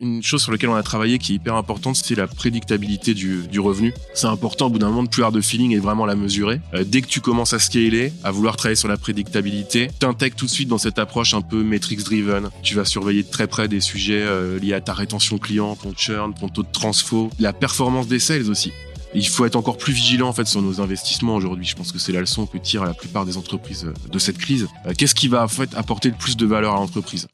Une chose sur laquelle on a travaillé qui est hyper importante, c'est la prédictabilité du, revenu. C'est important au bout d'un moment de plus avoir de feeling et vraiment la mesurer. Euh, dès que tu commences à scaler, à vouloir travailler sur la prédictabilité, t'intègres tout de suite dans cette approche un peu metrics driven. Tu vas surveiller de très près des sujets euh, liés à ta rétention client, ton churn, ton taux de transfo, la performance des sales aussi. Il faut être encore plus vigilant en fait sur nos investissements aujourd'hui. Je pense que c'est la leçon que tirent la plupart des entreprises euh, de cette crise. Qu'est-ce qui va en fait apporter le plus de valeur à l'entreprise?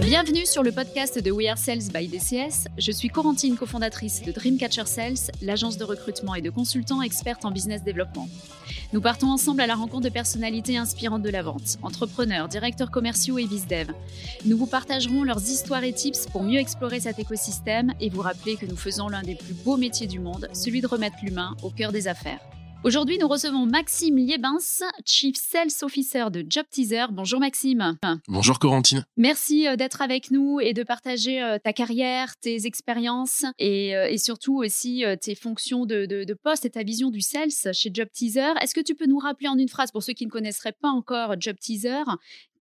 Bienvenue sur le podcast de We Are Sales by DCS. Je suis Corentine, cofondatrice de Dreamcatcher Sales, l'agence de recrutement et de consultants expertes en business développement. Nous partons ensemble à la rencontre de personnalités inspirantes de la vente, entrepreneurs, directeurs commerciaux et vice-dev. Nous vous partagerons leurs histoires et tips pour mieux explorer cet écosystème et vous rappeler que nous faisons l'un des plus beaux métiers du monde, celui de remettre l'humain au cœur des affaires. Aujourd'hui, nous recevons Maxime Liebens, Chief Sales Officer de Job Teaser. Bonjour Maxime. Bonjour Corentine. Merci euh, d'être avec nous et de partager euh, ta carrière, tes expériences et, euh, et surtout aussi tes fonctions de, de, de, poste et ta vision du sales chez Job Teaser. Est-ce que tu peux nous rappeler en une phrase, pour ceux qui ne connaisseraient pas encore Job Teaser,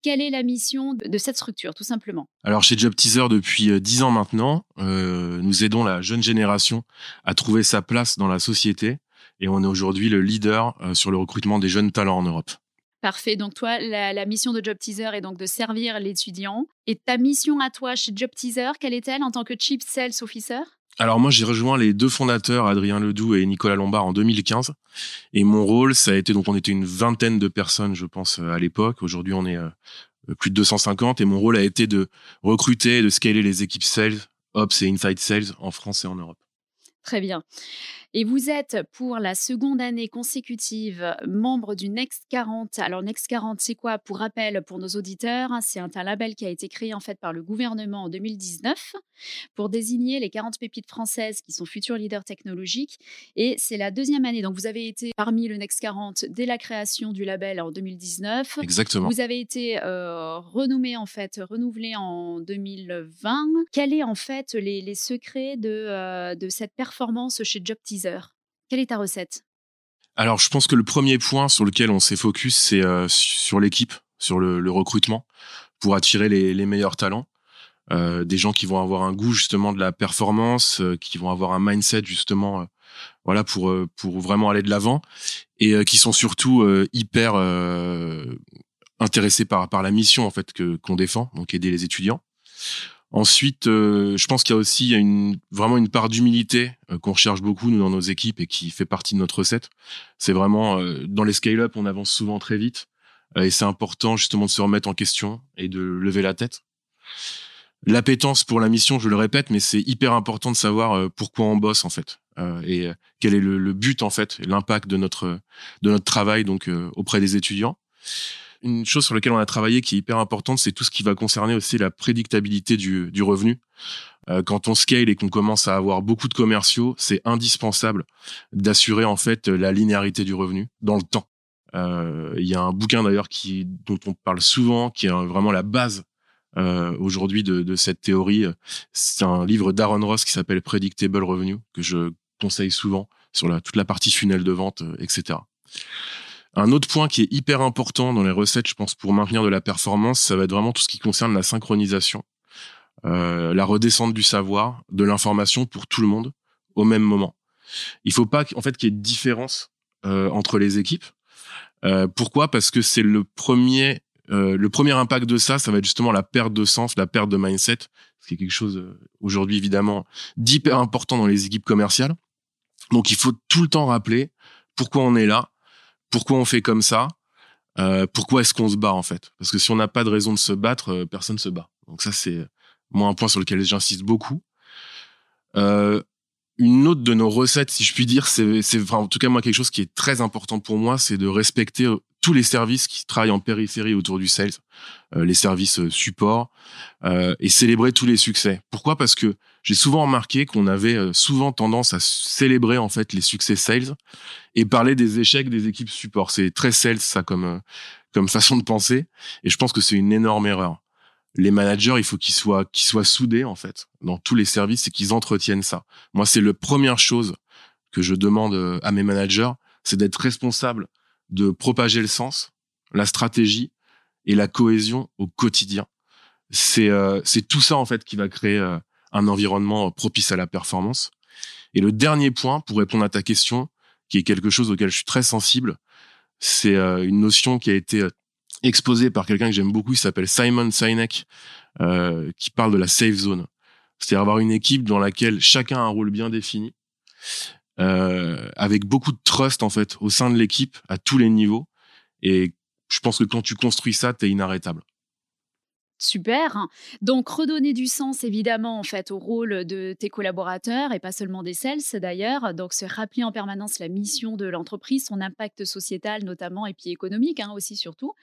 quelle est la mission de cette structure, tout simplement? Alors, chez Job Teaser, depuis dix ans maintenant, euh, nous aidons la jeune génération à trouver sa place dans la société et on est aujourd'hui le leader euh, sur le recrutement des jeunes talents en Europe. Parfait. Donc toi, la, la, mission de Job Teaser est donc de servir l'étudiant. Et ta mission à toi chez Job Teaser, quelle est-elle en tant que Chief Sales Officer? Alors moi, j'ai rejoint les deux fondateurs, Adrien Ledoux et Nicolas Lombard, en 2015. Et mon rôle, ça a été, donc on était une vingtaine de personnes, je pense, à l'époque. Aujourd'hui, on est euh, plus de 250. Et mon rôle a été de recruter et de scaler les équipes sales, ops et inside sales en France et en Europe. Très bien. Et vous êtes pour la seconde année consécutive membre du Next 40. Alors Next 40, c'est quoi? Pour rappel, pour nos auditeurs, c'est un, un label qui a été créé en fait par le gouvernement en 2019 pour désigner les 40 pépites françaises qui sont futurs leaders technologiques. Et c'est la deuxième année. Donc vous avez été parmi le Next 40 dès la création du label en 2019. Exactement. Vous avez été euh, renommé en fait, renouvelé en 2020. Quels est en fait les, les secrets de, euh, de cette performance chez Job Teaser quelle est ta recette? Alors, je pense que le premier point sur lequel on s'est focus, c'est euh, sur l'équipe, sur le, recrutement, pour attirer les, meilleurs talents. Euh, des gens qui vont avoir un goût justement de la performance, euh, qui vont avoir un mindset justement, voilà, pour pour vraiment aller de l'avant, et qui sont surtout hyper intéressés par par la mission en fait que qu'on défend, donc aider les étudiants. Ensuite, euh, je pense qu'il y a aussi une, vraiment une part d'humilité euh, qu'on recherche beaucoup nous dans nos équipes et qui fait partie de notre recette. C'est vraiment euh, dans les scale-up, on avance souvent très vite et c'est important justement de se remettre en question et de lever la tête. L'appétence pour la mission, je le répète, mais c'est hyper important de savoir pourquoi on bosse en fait et quel est le, le but en fait, l'impact de notre de notre travail donc auprès des étudiants. Une chose sur laquelle on a travaillé qui est hyper importante, c'est tout ce qui va concerner aussi la prédictabilité du, du revenu. Euh, quand on scale et qu'on commence à avoir beaucoup de commerciaux, c'est indispensable d'assurer en fait la linéarité du revenu dans le temps. Euh, il y a un bouquin d'ailleurs qui dont on parle souvent, qui est vraiment la base euh, aujourd'hui de, de, cette théorie. C'est un livre d'Aaron Ross qui s'appelle Predictable Revenue que je conseille souvent sur la, toute la partie funnel de vente, etc. Un autre point qui est hyper important dans les recettes, je pense, pour maintenir de la performance, ça va être vraiment tout ce qui concerne la synchronisation, euh, la redescente du savoir, de l'information pour tout le monde au même moment. Il faut pas en fait qu'il y ait de différence euh, entre les équipes. Euh, pourquoi? Parce que c'est le premier, euh, le premier impact de ça, ça va être justement la perte de sens, la perte de mindset, ce qui est quelque chose euh, aujourd'hui évidemment d'hyper important dans les équipes commerciales. Donc il faut tout le temps rappeler pourquoi on est là, pourquoi on fait comme ça euh, Pourquoi est-ce qu'on se bat en fait? Parce que si on n'a pas de raison de se battre, euh, personne se bat. Donc ça c'est moi un point sur lequel j'insiste beaucoup. Euh, une autre de nos recettes, si je puis dire, c'est, c'est en tout cas moi quelque chose qui est très important pour moi, c'est de respecter tous les services qui travaillent en périphérie autour du sales, euh, les services euh, support, euh, et célébrer tous les succès. Pourquoi? Parce que j'ai souvent remarqué qu'on avait euh, souvent tendance à célébrer en fait les succès sales et parler des échecs des équipes support. C'est très sales ça comme euh, comme façon de penser, et je pense que c'est une énorme erreur. Les managers, il faut qu'ils soient qu'ils soient soudés en fait dans tous les services et qu'ils entretiennent ça. Moi, c'est la première chose que je demande euh, à mes managers, c'est d'être responsable de propager le sens, la stratégie et la cohésion au quotidien. C'est euh, c'est tout ça en fait qui va créer euh, un environnement propice à la performance. Et le dernier point pour répondre à ta question, qui est quelque chose auquel je suis très sensible, c'est euh, une notion qui a été exposée par quelqu'un que j'aime beaucoup, il s'appelle Simon Sinek, qui parle de la safe zone. C'est-à-dire avoir une équipe dans laquelle chacun a un rôle bien défini, avec beaucoup de trust en fait au sein de l'équipe à tous les niveaux. Et je pense que quand tu construis ça, tu es inarrêtable. Super. Donc, redonner du sens, évidemment, en fait, au rôle de tes collaborateurs et pas seulement des sales, d'ailleurs. Donc, se rappeler en permanence la mission de l'entreprise, son impact sociétal, notamment, et puis économique hein, aussi, surtout.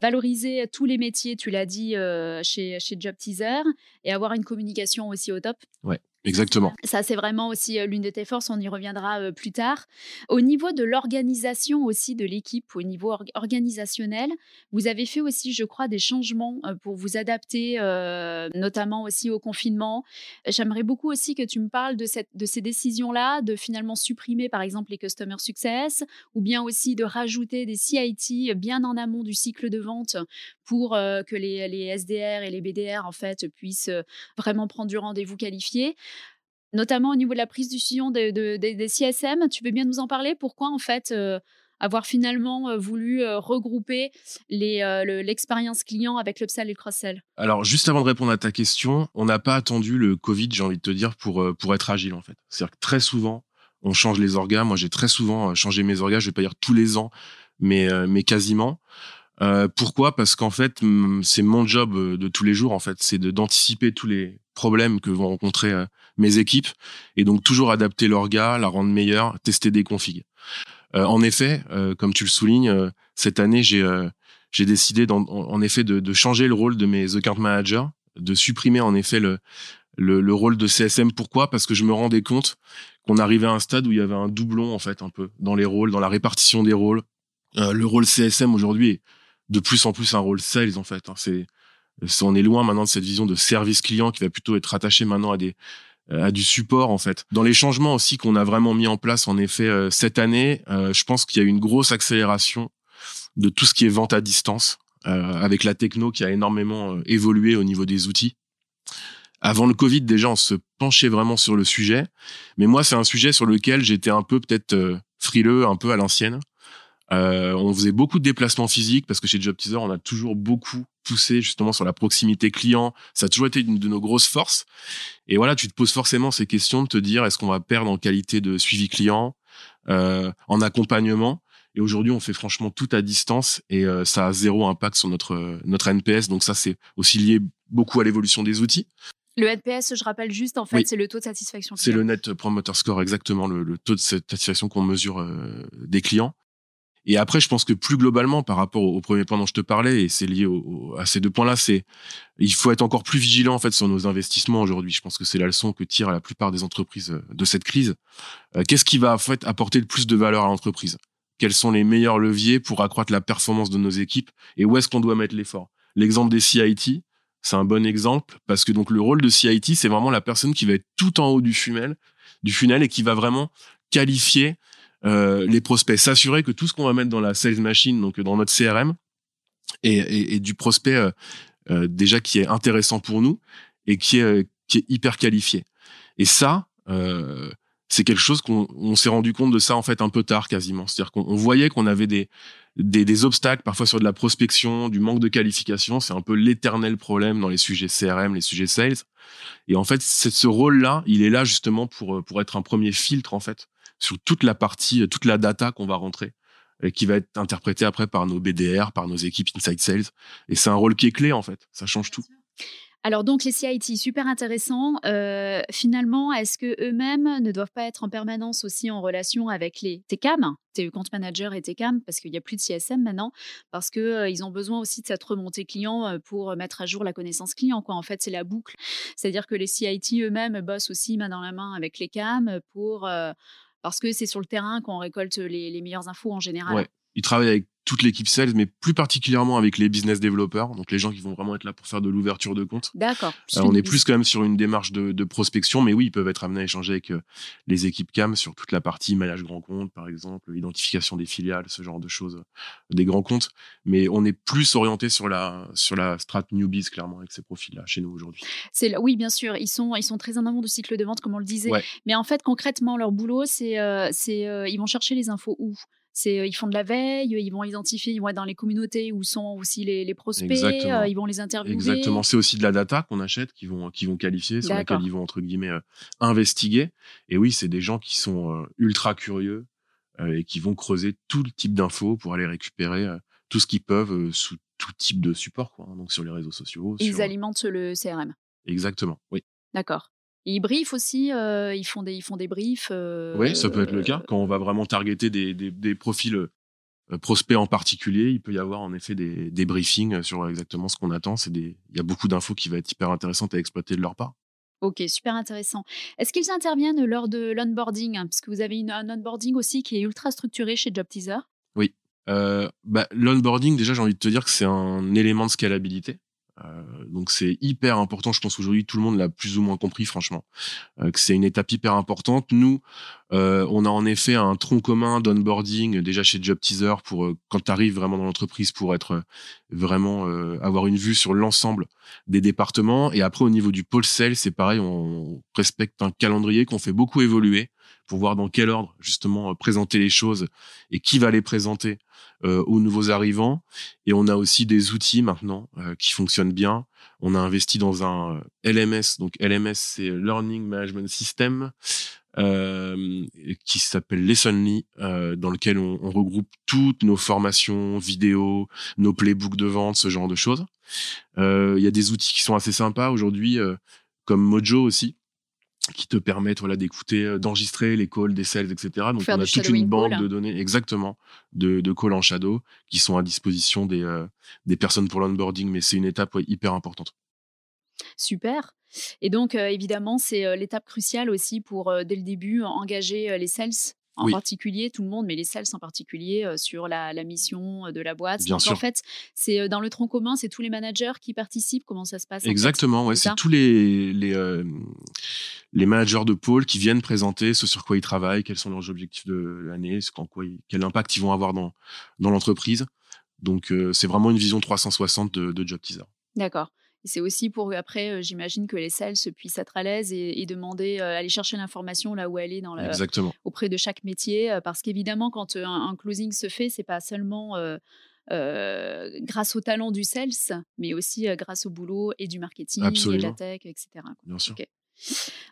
Valoriser tous les métiers, tu l'as dit, euh, chez, chez Job Teaser et avoir une communication aussi au top. Ouais. Exactement. Ça, c'est vraiment aussi l'une de tes forces. On y reviendra plus tard. Au niveau de l'organisation aussi de l'équipe, au niveau organisationnel, vous avez fait aussi, je crois, des changements pour vous adapter, notamment aussi au confinement. J'aimerais beaucoup aussi que tu me parles de, cette, de ces décisions-là, de finalement supprimer, par exemple, les Customer Success, ou bien aussi de rajouter des CIT bien en amont du cycle de vente pour que les, les SDR et les BDR, en fait, puissent vraiment prendre du rendez-vous qualifié notamment au niveau de la prise de décision des CSM. Tu veux bien nous en parler? Pourquoi, en fait, avoir finalement voulu regrouper l'expérience client avec l'upsell et le cross-sell? Alors, juste avant de répondre à ta question, on n'a pas attendu le Covid, j'ai envie de te dire, pour, pour être agile, en fait. C'est-à-dire que très souvent, on change les orgas. Moi, j'ai très souvent changé mes orgas. Je vais pas dire tous les ans, mais, mais quasiment. Pourquoi? Parce qu'en fait, c'est mon job de tous les jours. En fait, c'est d'anticiper tous les problèmes que vont rencontrer euh, mes équipes et donc toujours adapter l'orga, la rendre meilleure, tester des configs. Euh, en effet, euh, comme tu le soulignes, cette année j'ai j'ai décidé en, effet de, changer le rôle de mes account managers, de supprimer en effet le, le, rôle de CSM. Pourquoi? Parce que je me rendais compte qu'on arrivait à un stade où il y avait un doublon en fait un peu dans les rôles, dans la répartition des rôles. le rôle CSM aujourd'hui est de plus en plus un rôle sales en fait. Hein. C'est on est loin maintenant de cette vision de service client qui va plutôt être attaché maintenant à des euh, à du support en fait. Dans les changements aussi qu'on a vraiment mis en place en effet euh, cette année, euh, je pense qu'il y a une grosse accélération de tout ce qui est vente à distance avec la techno qui a énormément évolué au niveau des outils. Avant le Covid, déjà, on se penchait vraiment sur le sujet. Mais moi, c'est un sujet sur lequel j'étais un peu peut-être frileux, un peu à l'ancienne. Euh, on faisait beaucoup de déplacements physiques parce que chez Job Teaser, on a toujours beaucoup poussé justement sur la proximité client. Ça a toujours été une de nos grosses forces. Et voilà, tu te poses forcément ces questions de te dire est-ce qu'on va perdre en qualité de suivi client, euh, en accompagnement? Et aujourd'hui, on fait franchement tout à distance et euh, ça a zéro impact sur notre notre NPS. Donc ça, c'est aussi lié beaucoup à l'évolution des outils. Le NPS, je rappelle juste, en fait, c'est le taux de satisfaction. C'est le Net Promoter Score, exactement, le, taux de satisfaction qu'on mesure des clients. Et après, je pense que plus globalement, par rapport au, premier point dont je te parlais, et c'est lié à ces deux points-là, c'est il faut être encore plus vigilant en fait sur nos investissements aujourd'hui. Je pense que c'est la leçon que tirent la plupart des entreprises euh, de cette crise. Euh, qu'est-ce qui va en fait apporter le plus de valeur à l'entreprise? Quels sont les meilleurs leviers pour accroître la performance de nos équipes? Et où est-ce qu'on doit mettre l'effort? L'exemple des CIT, c'est un bon exemple parce que donc le rôle de CIT, c'est vraiment la personne qui va être tout en haut du funnel, du funnel et qui va vraiment qualifier euh, les prospects, s'assurer que tout ce qu'on va mettre dans la sales machine, donc dans notre CRM, est, du prospect euh, euh, déjà qui est intéressant pour nous et qui est, qui est hyper qualifié. Et ça, c'est quelque chose qu'on s'est rendu compte de ça en fait un peu tard quasiment. C'est-à-dire qu'on voyait qu'on avait des, des, des, obstacles parfois sur de la prospection, du manque de qualification. C'est un peu l'éternel problème dans les sujets CRM, les sujets sales. Et en fait, ce rôle-là, il est là justement pour pour être un premier filtre en fait sur toute la partie, toute la data qu'on va rentrer et qui va être interprétée après par nos BDR, par nos équipes Inside Sales. Et c'est un rôle qui est clé en fait. Ça change tout. Alors donc les CIT, super intéressant. Euh, finalement, est-ce que eux-mêmes ne doivent pas être en permanence aussi en relation avec les TCAM, TE Compte Manager et TCAM, parce qu'il n'y a plus de CSM maintenant, parce qu'ils euh, ont besoin aussi de cette remontée client euh, pour mettre à jour la connaissance client. Quoi. En fait, c'est la boucle. C'est-à-dire que les CIT eux-mêmes bossent aussi main dans la main avec les CAM pour parce que c'est sur le terrain qu'on récolte les, meilleures infos en général. Ils travaillent avec toute l'équipe sales, mais plus particulièrement avec les business développeurs, donc les gens qui vont vraiment être là pour faire de l'ouverture de compte. D'accord. Euh, on est plus quand même sur une démarche de, prospection, mais oui, ils peuvent être amenés à échanger avec euh, les équipes CAM sur toute la partie maillage grand compte, par exemple, identification des filiales, ce genre de choses, des grands comptes. Mais on est plus orienté sur la sur la strat newbies clairement avec ces profils-là chez nous aujourd'hui. C'est oui, bien sûr, ils sont ils sont très en amont du cycle de vente, comme on le disait. Mais en fait, concrètement, leur boulot, c'est c'est ils vont chercher les infos où? C'est ils font de la veille, ils vont identifier, ils vont être dans les communautés où sont aussi les, prospects, ils vont les interviewer. Exactement, c'est aussi de la data qu'on achète, qui vont qui vont qualifier, sur laquelle ils vont entre guillemets investiguer. Et oui, c'est des gens qui sont ultra curieux et qui vont creuser tout le type d'infos pour aller récupérer tout ce qu'ils peuvent sous tout type de support, quoi, hein, donc sur les réseaux sociaux. Ils alimentent le CRM. Exactement, oui. D'accord ils briefent aussi, euh, ils, font des, ils font des briefs. Euh, oui, ça peut être le cas. Quand on va vraiment targeter des, des, profils euh, prospects en particulier, il peut y avoir en effet des, des briefings sur exactement ce qu'on attend. Il y a beaucoup d'infos qui vont être hyper intéressantes à exploiter de leur part. Ok, super intéressant. Est-ce qu'ils interviennent lors de l'onboarding? Parce que vous avez une, un onboarding aussi qui est ultra structuré chez JobTeaser. Oui. bah, l'onboarding, déjà, j'ai envie de te dire que c'est un élément de scalabilité. Euh, donc c'est hyper important. Je pense qu'aujourd'hui tout le monde l'a plus ou moins compris, franchement, euh, que c'est une étape hyper importante. Nous, euh, on a en effet un tronc commun d'onboarding déjà chez Job Teaser pour quand tu arrives vraiment dans l'entreprise pour être vraiment avoir une vue sur l'ensemble des départements. Et après au niveau du pôle sales, c'est pareil, on respecte un calendrier qu'on fait beaucoup évoluer pour voir dans quel ordre justement présenter les choses et qui va les présenter euh, aux nouveaux arrivants. Et on a aussi des outils maintenant euh, qui fonctionnent bien. On a investi dans un euh, LMS. Donc LMS, c'est Learning Management System. Euh, qui s'appelle Lessonly, euh, dans lequel on, regroupe toutes nos formations, vidéos, nos playbooks de vente, ce genre de choses. Il y a des outils qui sont assez sympas aujourd'hui, comme Mojo aussi, qui te permettent voilà d'écouter, euh, d'enregistrer les calls des sales, etc. Donc on a toute une banque de données, exactement, de, de calls en shadow qui sont à disposition des, euh, des personnes pour l'onboarding, mais c'est une étape hyper importante. Super. Et donc, euh, évidemment, c'est l'étape cruciale aussi pour, dès le début, engager les sales en particulier, tout le monde, mais les sales en particulier, euh, sur la, mission euh, de la boîte. Bien sûr. En fait, c'est euh, dans le tronc commun, c'est tous les managers qui participent. Comment ça se passe Exactement, ouais, c'est tous les les, les managers de pôle qui viennent présenter ce sur quoi ils travaillent, quels sont leurs objectifs de l'année, quel impact ils vont avoir dans dans l'entreprise. Donc c'est vraiment une vision 360 de, de Job Teaser. D'accord c'est aussi pour après, j'imagine que les sales puissent être à l'aise et, demander, aller chercher l'information là où elle est dans auprès de chaque métier. parce qu'évidemment, quand un, closing se fait, c'est pas seulement grâce au talent du sales, mais aussi grâce au boulot et du marketing et de la tech, etc. Bien sûr.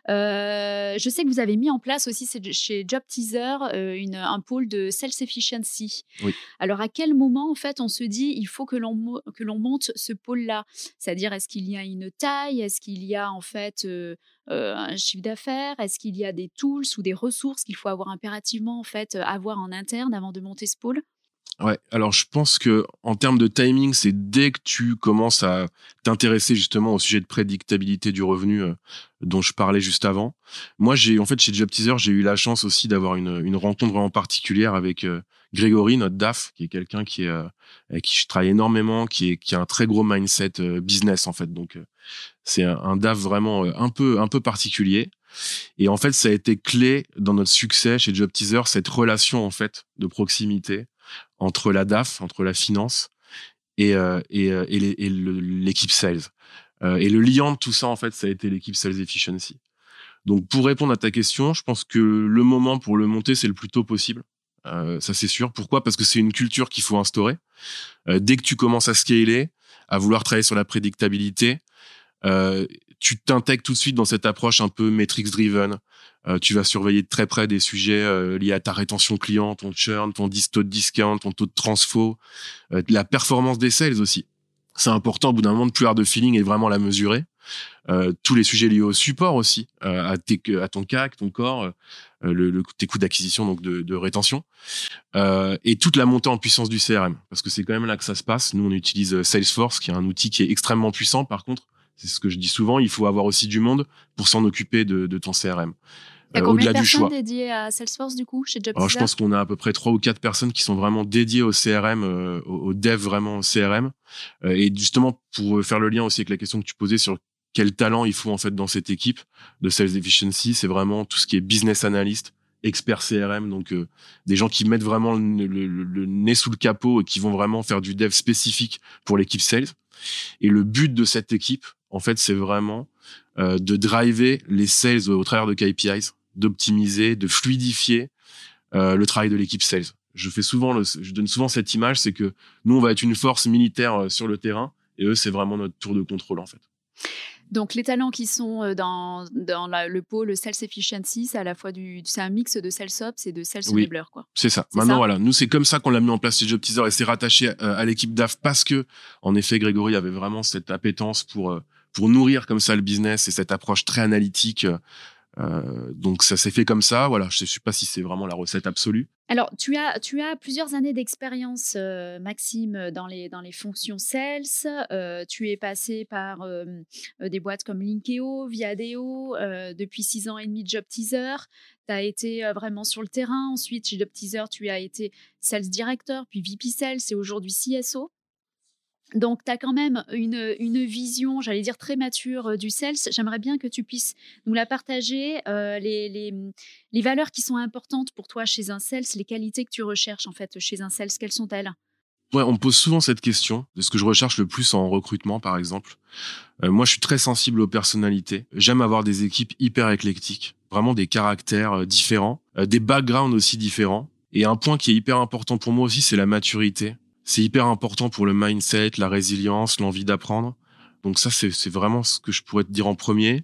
Euh, je sais que vous avez mis en place aussi chez Job Teaser euh, une, un pôle de sales efficiency. Oui. Alors à quel moment en fait on se dit il faut que l'on que l'on monte ce pôle-là? C'est-à-dire est-ce qu'il y a une taille? Est-ce qu'il y a en fait euh, un chiffre d'affaires? Est-ce qu'il y a des tools ou des ressources qu'il faut avoir impérativement en fait avoir en interne avant de monter ce pôle? Ouais, alors je pense que en termes de timing, c'est dès que tu commences à t'intéresser justement au sujet de prédictabilité du revenu euh, dont je parlais juste avant. Moi, j'ai en fait chez Job Teaser, j'ai eu la chance aussi d'avoir une, une rencontre vraiment particulière avec euh, Grégory, notre DAF, qui est quelqu'un qui est euh, avec qui je travaille énormément, qui est qui a un très gros mindset business en fait. Donc c'est un, un, DAF vraiment un peu un peu particulier. Et en fait, ça a été clé dans notre succès chez Job Teaser, cette relation en fait de proximité entre la DAF, entre la finance et, euh, et, euh, et l'équipe sales. Euh, et le liant de tout ça, en fait, ça a été l'équipe sales efficiency. Donc, pour répondre à ta question, je pense que le moment pour le monter, c'est le plus tôt possible. Euh, ça, c'est sûr. Pourquoi? Parce que c'est une culture qu'il faut instaurer. Euh, dès que tu commences à scaler, à vouloir travailler sur la prédictabilité, euh, tu t'intègres tout de suite dans cette approche un peu metrics driven. Euh, tu vas surveiller de très près des sujets euh, liés à ta rétention client, ton churn, ton taux de discount, ton taux de transfo, euh, la performance des sales aussi. C'est important au bout d'un moment de plus avoir de feeling et vraiment la mesurer. tous les sujets liés au support aussi, à, ton CAC, ton corps, tes coûts d'acquisition donc de rétention, et toute la montée en puissance du CRM, parce que c'est quand même là que ça se passe. Nous on utilise Salesforce, qui est un outil qui est extrêmement puissant. Par contre, c'est ce que je dis souvent, il faut avoir aussi du monde pour s'en occuper de, de ton CRM. T'as combien de personnes dédiées à Salesforce du coup chez Alors, Je pense qu'on a à peu près trois ou quatre personnes qui sont vraiment dédiées au CRM, au, dev vraiment au CRM. et justement pour faire le lien aussi avec la question que tu posais sur quel talent il faut en fait dans cette équipe de sales efficiency, c'est vraiment tout ce qui est business analyst, expert CRM, donc euh, des gens qui mettent vraiment le, nez sous le capot et qui vont vraiment faire du dev spécifique pour l'équipe sales. Et le but de cette équipe, en fait, c'est vraiment euh, de driver les sales au travers de KPIs, d'optimiser, de fluidifier euh, le travail de l'équipe sales. Je fais souvent, le, je donne souvent cette image, c'est que nous, on va être une force militaire sur le terrain, et eux, c'est vraiment notre tour de contrôle, en fait. Donc les talents qui sont euh, dans, dans le pôle Sales Efficiency, c'est à la fois du, c'est un mix de Sales Ops et de Sales oui, quoi. C'est ça. Maintenant voilà, nous c'est comme ça qu'on l'a mis en place chez Job Teaser et c'est rattaché à, à l'équipe DAF parce que en effet Grégory avait vraiment cette appétence pour euh, pour nourrir comme ça le business et cette approche très analytique euh, donc ça s'est fait comme ça. Voilà, je ne sais pas si c'est vraiment la recette absolue. Alors tu as tu as plusieurs années d'expérience, euh, Maxime, dans les dans les fonctions sales. Euh, tu es passé par des boîtes comme Linkeo, Viadeo, depuis six ans et demi Job Teaser. Tu as été vraiment sur le terrain. Ensuite, chez Job Teaser, tu as été sales director, puis VP sales et aujourd'hui CSO. Donc, tu as quand même une, une vision, j'allais dire, très mature euh, du sales. J'aimerais bien que tu puisses nous la partager, euh, les, les, les, valeurs qui sont importantes pour toi chez un sales, les qualités que tu recherches en fait chez un sales, quelles sont-elles? Ouais, on me pose souvent cette question de ce que je recherche le plus en recrutement, par exemple. Euh, moi, je suis très sensible aux personnalités. J'aime avoir des équipes hyper éclectiques, vraiment des caractères différents, des backgrounds aussi différents. Et un point qui est hyper important pour moi aussi, c'est la maturité c'est hyper important pour le mindset, la résilience, l'envie d'apprendre. Donc ça, c'est vraiment ce que je pourrais te dire en premier.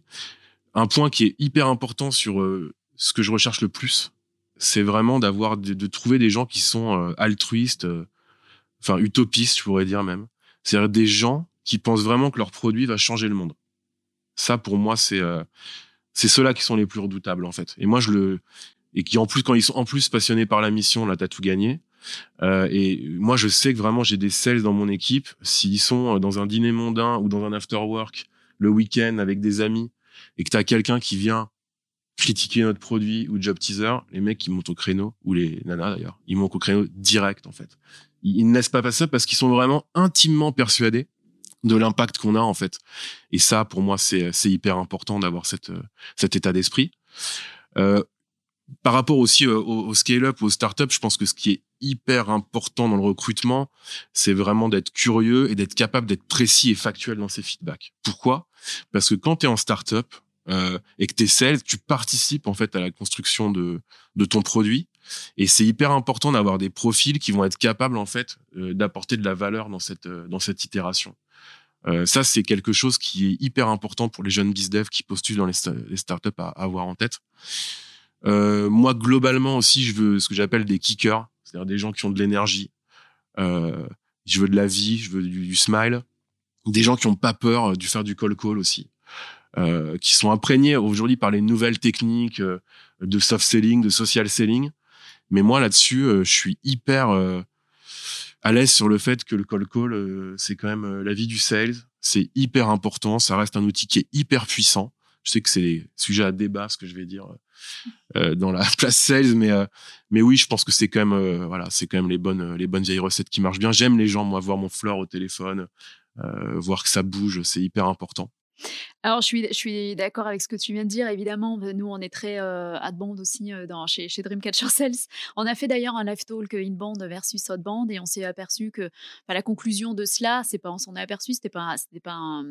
Un point qui est hyper important sur euh, ce que je recherche le plus, c'est vraiment d'avoir de, trouver des gens qui sont euh, altruistes, euh, enfin utopistes, je pourrais dire même. C'est-à-dire des gens qui pensent vraiment que leur produit va changer le monde. Ça, pour moi, c'est c'est ceux-là qui sont les plus redoutables en fait. Et moi, je le et qui en plus quand ils sont en plus passionnés par la mission, là, t'as tout gagné. Euh, et moi, je sais que vraiment, j'ai des sales dans mon équipe. S'ils sont dans un dîner mondain ou dans un after work le week-end avec des amis et que tu as quelqu'un qui vient critiquer notre produit ou job teaser, les mecs, ils montent au créneau, ou les nanas d'ailleurs, ils montent au créneau direct en fait. Ils, ne laissent pas passer parce qu'ils sont vraiment intimement persuadés de l'impact qu'on a en fait. Et ça, pour moi, c'est hyper important d'avoir cette cet état d'esprit. Euh, par rapport aussi au, scale-up, au start-up, je pense que ce qui est hyper important dans le recrutement, c'est vraiment d'être curieux et d'être capable d'être précis et factuel dans ses feedbacks. Pourquoi? Parce que quand tu es en start-up euh, et que tu es sales, tu participes en fait à la construction de, de ton produit. Et c'est hyper important d'avoir des profils qui vont être capables en fait euh, d'apporter de la valeur dans cette, euh, dans cette itération. Ça, c'est quelque chose qui est hyper important pour les jeunes biz-dev qui postulent dans les, startups à, avoir en tête. Moi, globalement aussi, je veux ce que j'appelle des kickers, c'est-à-dire des gens qui ont de l'énergie. Euh, je veux de la vie, je veux du, smile. Des gens qui ont pas peur euh, du faire du call call aussi. Euh, qui sont imprégnés aujourd'hui par les nouvelles techniques de soft selling, de social selling. Mais moi, là-dessus, je suis hyper à l'aise sur le fait que le call call, c'est quand même la vie du sales. C'est hyper important. Ça reste un outil qui est hyper puissant. Je sais que c'est sujet à débat, ce que je vais dire euh, dans la place sales, mais euh, mais oui, je pense que c'est quand même euh, voilà, c'est quand même les bonnes les bonnes vieilles recettes qui marchent bien. J'aime les gens, moi, voir mon fleur au téléphone, voir que ça bouge, c'est hyper important. Alors, je suis, d'accord avec ce que tu viens de dire. Évidemment, nous, on est très euh, band aussi euh, chez, Dreamcatcher Sales. On a fait d'ailleurs un live talk inbound versus outbound et on s'est aperçu que la conclusion de cela, c'est pas, on s'en est aperçu, c'était pas, c'était pas,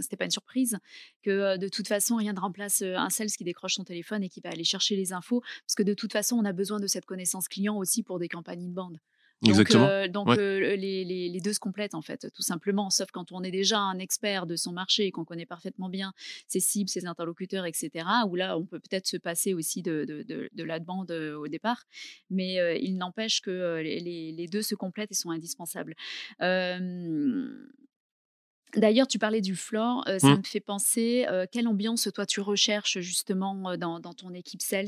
c'était pas une surprise, que euh, de toute façon, rien ne remplace euh, un sales qui décroche son téléphone et qui va aller chercher les infos, parce que de toute façon, on a besoin de cette connaissance client aussi pour des campagnes inbound. Exactement. Donc, euh, euh, les, les, deux se complètent en fait, tout simplement. Sauf quand on est déjà un expert de son marché et qu'on connaît parfaitement bien ses cibles, ses interlocuteurs, etc. Où là, on peut peut-être se passer aussi de, de, de, de la demande euh, au départ. Mais il n'empêche que les, les, deux se complètent et sont indispensables. D'ailleurs, tu parlais du floor, ça mmh. me fait penser quelle ambiance toi tu recherches justement dans, ton équipe sales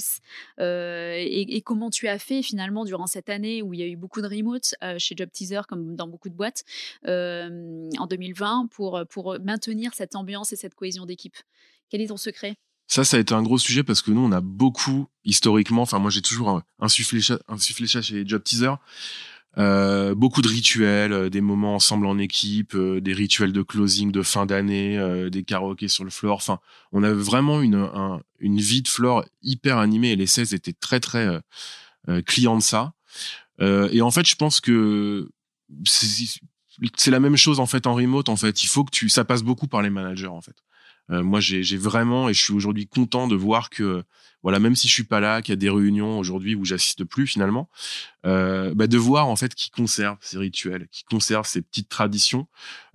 et, comment tu as fait finalement durant cette année où il y a eu beaucoup de remote chez Job Teaser comme dans beaucoup de boîtes en 2020 pour, pour maintenir cette ambiance et cette cohésion d'équipe? Quel est ton secret? Ça, ça a été un gros sujet parce que nous, on a beaucoup, historiquement, enfin, moi, j'ai toujours insufflé, insufflé ça chez Job Teaser. Euh, beaucoup de rituels, euh, des moments ensemble en équipe, euh, des rituels de closing de fin d'année, euh, des karaokés sur le floor. Enfin, on avait vraiment une, un, une vie de floor hyper animée et les 16 étaient très très clients de ça. et en fait, je pense que c'est la même chose en fait en remote. En fait, il faut que tu, ça passe beaucoup par les managers en fait. Euh, moi, j'ai vraiment, et je suis aujourd'hui content de voir que, voilà, même si je suis pas là, qu'il y a des réunions aujourd'hui où j'assiste plus finalement, euh, bah, de voir en fait qui conserve ces rituels, qui conserve ces petites traditions,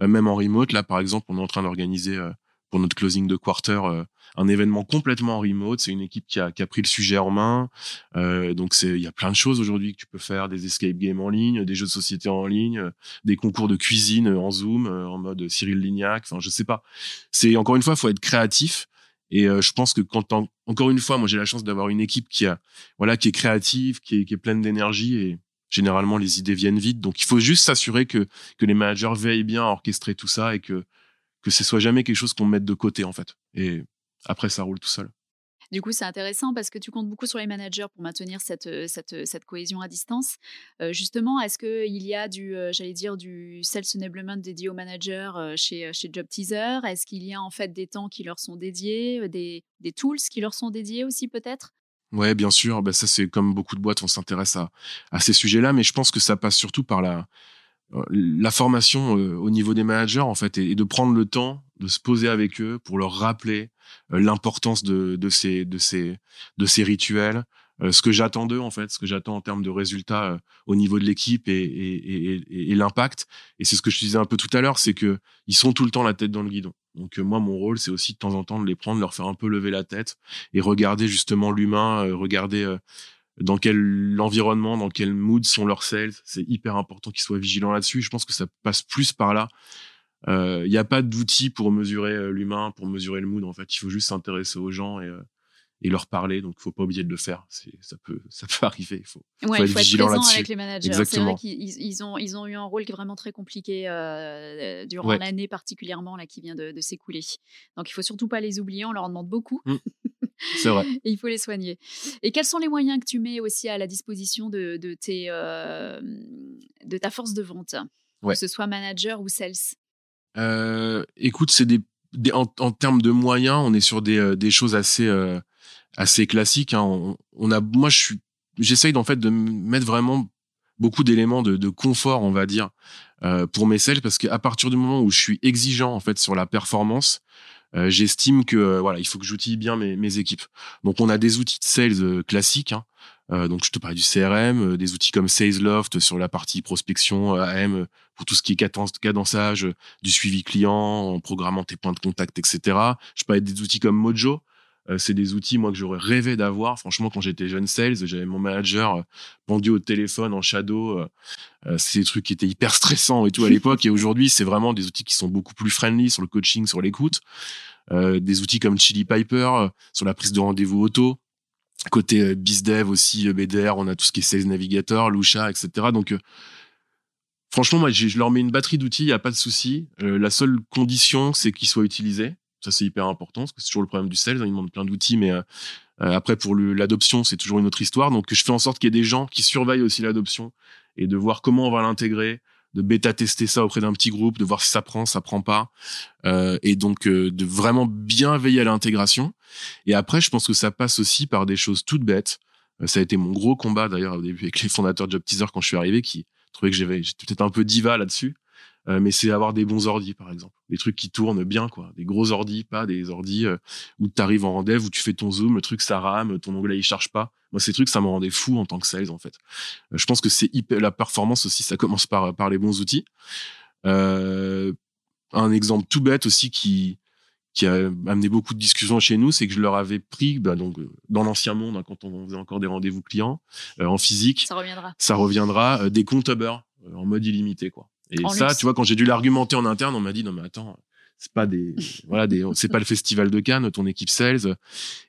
euh, même en remote. Là, par exemple, on est en train d'organiser euh, pour notre closing de quarter euh, un événement complètement en remote. C'est une équipe qui a, qui a, pris le sujet en main. Euh, donc c'est il y a plein de choses aujourd'hui que tu peux faire, des escape games en ligne, des jeux de société en ligne, des concours de cuisine en Zoom euh, en mode Cyril Lignac. Enfin je sais pas. C'est encore une fois faut être créatif. Et euh, je pense que quand encore une fois, moi j'ai la chance d'avoir une équipe qui a voilà qui est créative, qui est, qui est pleine d'énergie et généralement les idées viennent vite. Donc il faut juste s'assurer que que les managers veillent bien à orchestrer tout ça et que que ce soit jamais quelque chose qu'on mette de côté en fait. Et après, ça roule tout seul. Du coup, c'est intéressant parce que tu comptes beaucoup sur les managers pour maintenir cette, euh, cette, euh, cette cohésion à distance. Euh, justement, est-ce qu'il y a du, j'allais dire, du self-enablement dédié aux managers chez, chez Job Teaser Est-ce qu'il y a en fait des temps qui leur sont dédiés, des, des tools qui leur sont dédiés aussi peut-être? Ouais, bien sûr. Ben, ça, c'est comme beaucoup de boîtes, on s'intéresse à, à ces sujets-là, mais je pense que ça passe surtout par la, la formation au niveau des managers, en fait, et de prendre le temps de se poser avec eux pour leur rappeler euh, l'importance de, de, ces, de, ces, de ces rituels, euh, ce que j'attends d'eux en fait, ce que j'attends en termes de résultats euh, au niveau de l'équipe et, et, et, l'impact. Et c'est ce que je disais un peu tout à l'heure, c'est que ils sont tout le temps la tête dans le guidon. Donc moi, mon rôle, c'est aussi de temps en temps de les prendre, leur faire un peu lever la tête et regarder justement l'humain, regarder dans quel environnement, dans quel mood sont leurs sales. C'est hyper important qu'ils soient vigilants là-dessus. Je pense que ça passe plus par là il euh, n'y a pas d'outil pour mesurer euh, l'humain, pour mesurer le mood. En fait, il faut juste s'intéresser aux gens et, euh, et leur parler. Donc, il faut pas oublier de le faire. Ça peut, ça peut arriver. Il faut, ouais, faut, il faut être, vigilant avec les managers. C'est vrai qu'ils ils ont, ils ont eu un rôle qui est vraiment très compliqué euh, durant l'année particulièrement là qui vient de, de s'écouler. Donc, il faut surtout pas les oublier. On leur en demande beaucoup. Mmh. C'est vrai. et il faut les soigner. Et quels sont les moyens que tu mets aussi à la disposition de, de tes, euh, de ta force de vente, que ce soit manager ou sales? Euh, écoute, c'est des, en, en, termes de moyens, on est sur des, euh, des choses assez euh, assez classiques. Hein. On, on, a, moi, je suis, j'essaye en fait de mettre vraiment beaucoup d'éléments de, de, confort, on va dire, euh, pour mes sales, parce qu'à partir du moment où je suis exigeant en fait sur la performance, euh, j'estime que voilà, il faut que j'outille bien mes, mes, équipes. Donc, on a des outils de sales classiques. Hein, euh, donc, je te parlais du CRM, euh, des outils comme SalesLoft sur la partie prospection, euh, AM pour tout ce qui est cadençage, du suivi client, en programmant tes points de contact, etc. Je parlais des outils comme Mojo. C'est des outils moi que j'aurais rêvé d'avoir. Franchement, quand j'étais jeune sales, j'avais mon manager pendu au téléphone en shadow. c'est des trucs qui étaient hyper stressants et tout à l'époque. et aujourd'hui, c'est vraiment des outils qui sont beaucoup plus friendly sur le coaching, sur l'écoute. des outils comme Chili Piper sur la prise de rendez-vous auto Côté euh, BizDev aussi, euh, BDR, on a tout ce qui est Sales Navigator, Lucha, etc. Donc, euh, franchement, moi, je leur mets une batterie d'outils, il n'y a pas de souci. la seule condition, c'est qu'ils soient utilisés. Ça, c'est hyper important, parce que c'est toujours le problème du sales. Hein, ils demandent plein d'outils, mais après, pour l'adoption, c'est toujours une autre histoire. Donc, je fais en sorte qu'il y ait des gens qui surveillent aussi l'adoption et de voir comment on va l'intégrer, de bêta tester ça auprès d'un petit groupe, de voir si ça prend, ça prend pas, euh, et donc euh, de vraiment bien veiller à l'intégration. Et après, je pense que ça passe aussi par des choses toutes bêtes. Euh, ça a été mon gros combat d'ailleurs au début avec les fondateurs de Job Teaser quand je suis arrivé, qui trouvaient que j'étais peut-être un peu diva là-dessus. Euh, mais c'est avoir des bons ordis, par exemple. Des trucs qui tournent bien, quoi. Des gros ordis, pas des ordis euh, où tu arrives en rendez-vous, où tu fais ton zoom, le truc ça rame, ton onglet il charge pas. Moi, ces trucs, ça me rendait fou en tant que sales, en fait. Euh, je pense que c'est la performance aussi, ça commence par, par les bons outils. un exemple tout bête aussi qui, qui a amené beaucoup de discussions chez nous, c'est que je leur avais pris, bah donc dans l'ancien monde, hein, quand on faisait encore des rendez-vous clients en physique, ça reviendra, ça reviendra des comptes Uber en mode illimité, quoi. Et ça, tu vois, quand j'ai dû l'argumenter en interne, on m'a dit non mais attends, c'est pas des voilà des c'est pas le festival de Cannes, ton équipe sales.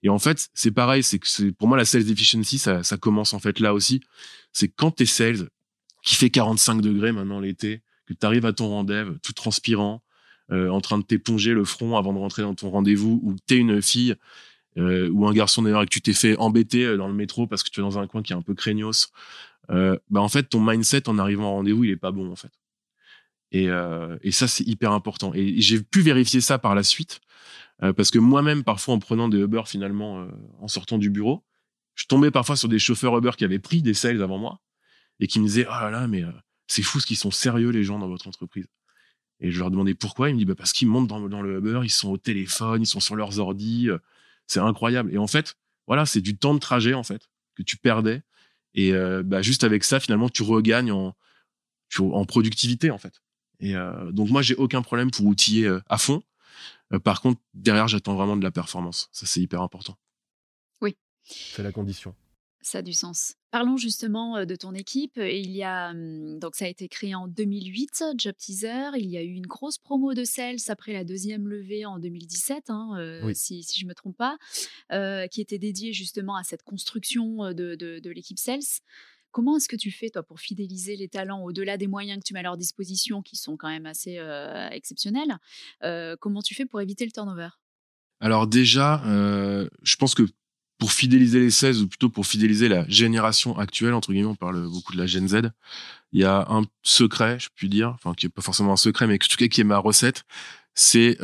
Et en fait, c'est pareil, c'est que pour moi la sales efficiency, ça, ça commence en fait là aussi. C'est quand t'es sales qui fait 45 degrés maintenant l'été, que tu arrives à ton rendez-vous tout transpirant, euh, en train de t'éponger le front avant de rentrer dans ton rendez-vous, ou t'es une fille ou un garçon d'ailleurs et que tu t'es fait embêter dans le métro parce que tu es dans un coin qui est un peu craignos, bah en fait ton mindset en arrivant au rendez-vous il est pas bon en fait. Et, et ça c'est hyper important. Et, j'ai pu vérifier ça par la suite parce que moi-même parfois en prenant des Uber finalement en sortant du bureau, je tombais parfois sur des chauffeurs Uber qui avaient pris des sales avant moi et qui me disaient oh là là mais c'est fou ce qu'ils sont sérieux les gens dans votre entreprise. Et je leur demandais pourquoi. Ils me disent bah, parce qu'ils montent dans, le Uber, ils sont au téléphone, ils sont sur leurs ordis. Euh, c'est incroyable. Et en fait, voilà, c'est du temps de trajet en fait que tu perdais. Et euh, bah, juste avec ça, finalement, tu regagnes en, en productivité en fait. Et euh, donc moi, j'ai aucun problème pour outiller à fond. par contre, derrière, j'attends vraiment de la performance. Ça, c'est hyper important. Oui. C'est la condition. Ça a du sens. Parlons justement de ton équipe. Il y a donc ça a été créé en 2008, Job Teaser. Il y a eu une grosse promo de sales après la deuxième levée en 2017, hein, si, si je me trompe pas, qui était dédiée justement à cette construction de, de, l'équipe sales. Comment est-ce que tu fais, toi, pour fidéliser les talents au-delà des moyens que tu mets à leur disposition, qui sont quand même assez exceptionnels Comment tu fais pour éviter le turnover? Alors déjà, je pense que pour fidéliser les 16 ou plutôt pour fidéliser la génération actuelle entre guillemets on parle beaucoup de la Gen Z il y a un secret je puis dire enfin qui est pas forcément un secret mais en tout cas qui est ma recette c'est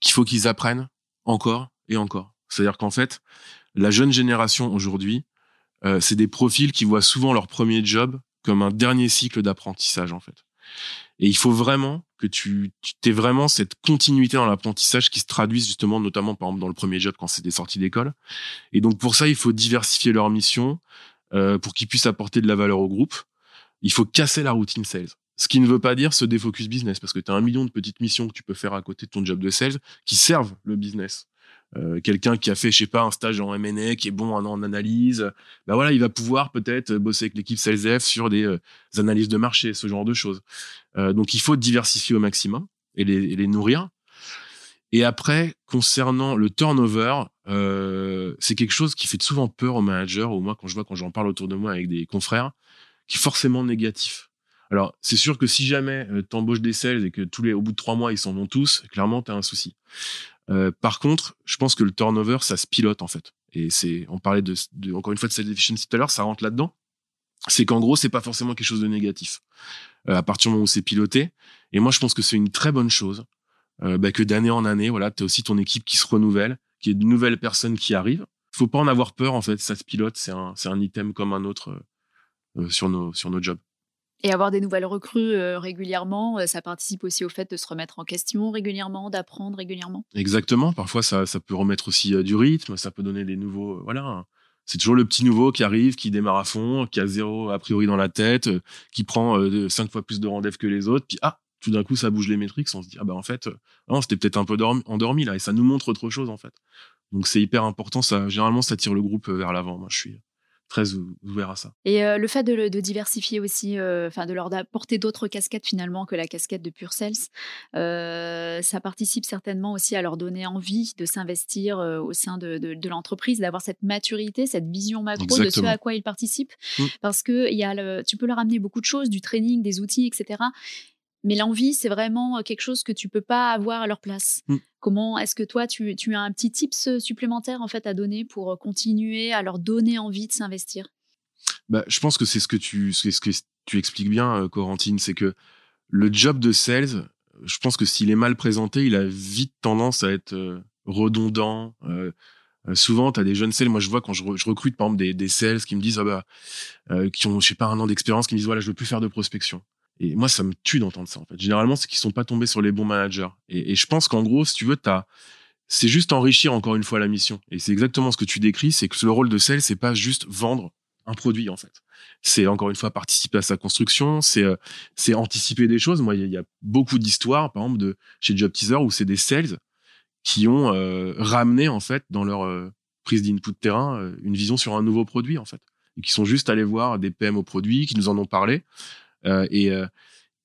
qu'il faut qu'ils apprennent encore et encore. C'est à dire qu'en fait la jeune génération aujourd'hui euh, c'est des profils qui voient souvent leur premier job comme un dernier cycle d'apprentissage en fait et il faut vraiment que tu, aies vraiment cette continuité dans l'apprentissage qui se traduise justement, notamment par exemple dans le premier job quand c'est des sorties d'école. Et donc pour ça, il faut diversifier leur mission euh, pour qu'ils puissent apporter de la valeur au groupe. Il faut casser la routine sales. Ce qui ne veut pas dire se défocus business, parce que tu as un million de petites missions que tu peux faire à côté de ton job de sales qui servent le business. Euh, quelqu'un qui a fait, je sais pas, un stage en M&A, qui est bon en, analyse, bah voilà, il va pouvoir peut-être bosser avec l'équipe SalesF sur des, euh, analyses de marché, ce genre de choses. Euh, donc il faut diversifier au maximum et les, nourrir. Et après, concernant le turnover, c'est quelque chose qui fait souvent peur aux managers, ou moi quand je vois quand j'en parle autour de moi avec des confrères, qui est forcément négatif. Alors, c'est sûr que si jamais tu embauches des sales et que tous les, au bout de trois mois, ils s'en vont tous, clairement, tu as un souci. Euh, par contre, je pense que le turnover, ça se pilote en fait. Et c'est, on parlait de, encore une fois de cette efficiency tout à l'heure, ça rentre là-dedans. C'est qu'en gros, c'est pas forcément quelque chose de négatif. Euh, à partir du moment où c'est piloté. Et moi, je pense que c'est une très bonne chose euh, bah, que d'année en année, voilà, as aussi ton équipe qui se renouvelle, qui est de nouvelles personnes qui arrivent. Faut pas en avoir peur en fait. Ça se pilote, c'est un, c'est un item comme un autre sur nos sur nos jobs. Et avoir des nouvelles recrues euh, régulièrement, euh, ça participe aussi au fait de se remettre en question régulièrement, d'apprendre régulièrement. Exactement. Parfois, ça, ça peut remettre aussi euh, du rythme, ça peut donner des nouveaux. voilà. C'est toujours le petit nouveau qui arrive, qui démarre à fond, qui a zéro a priori dans la tête, qui prend cinq fois plus de rendez-vous que les autres. Puis, ah, tout d'un coup, ça bouge les métriques. On se dit, ah ben en fait, non, c'était peut-être un peu endormi là. Et ça nous montre autre chose en fait. Donc, c'est hyper important. Ça, généralement, ça tire le groupe vers l'avant. Moi, je suis très ouvert à ça. Et euh, le fait de, diversifier aussi, euh, de leur apporter d'autres casquettes finalement que la casquette de Pure Sales, euh, ça participe certainement aussi à leur donner envie de s'investir au sein de, l'entreprise, d'avoir cette maturité, cette vision macro de ce à quoi ils participent. Mmh. Parce que y a tu peux leur amener beaucoup de choses, du training, des outils, etc. Mais l'envie, c'est vraiment quelque chose que tu peux pas avoir à leur place. Mmh. Comment est-ce que toi, tu, as un petit tips supplémentaire en fait à donner pour continuer à leur donner envie de s'investir? Bah, Je pense que c'est ce que tu, ce que tu expliques bien, Corentine, c'est que le job de sales, je pense que s'il est mal présenté, il a vite tendance à être redondant. souvent, tu as des jeunes sales. Moi, je vois quand je, recrute, par exemple, des, des, sales qui me disent, ah bah, qui ont, je sais pas, un an d'expérience, qui me disent, voilà, je veux plus faire de prospection. Et moi, ça me tue d'entendre ça. En fait, généralement, c'est qu'ils sont pas tombés sur les bons managers. Et, je pense qu'en gros, si tu veux, t'as, c'est juste enrichir encore une fois la mission. Et c'est exactement ce que tu décris, c'est que le rôle de sales, c'est pas juste vendre un produit en fait. C'est encore une fois participer à sa construction, c'est euh, c'est anticiper des choses. Moi, il y, a beaucoup d'histoires, par exemple, de chez Job Teaser où c'est des sales qui ont euh, ramené en fait dans leur euh, prise d'input de terrain une vision sur un nouveau produit en fait, et qui sont juste allés voir des PM au produit, qui nous en ont parlé. Euh, euh,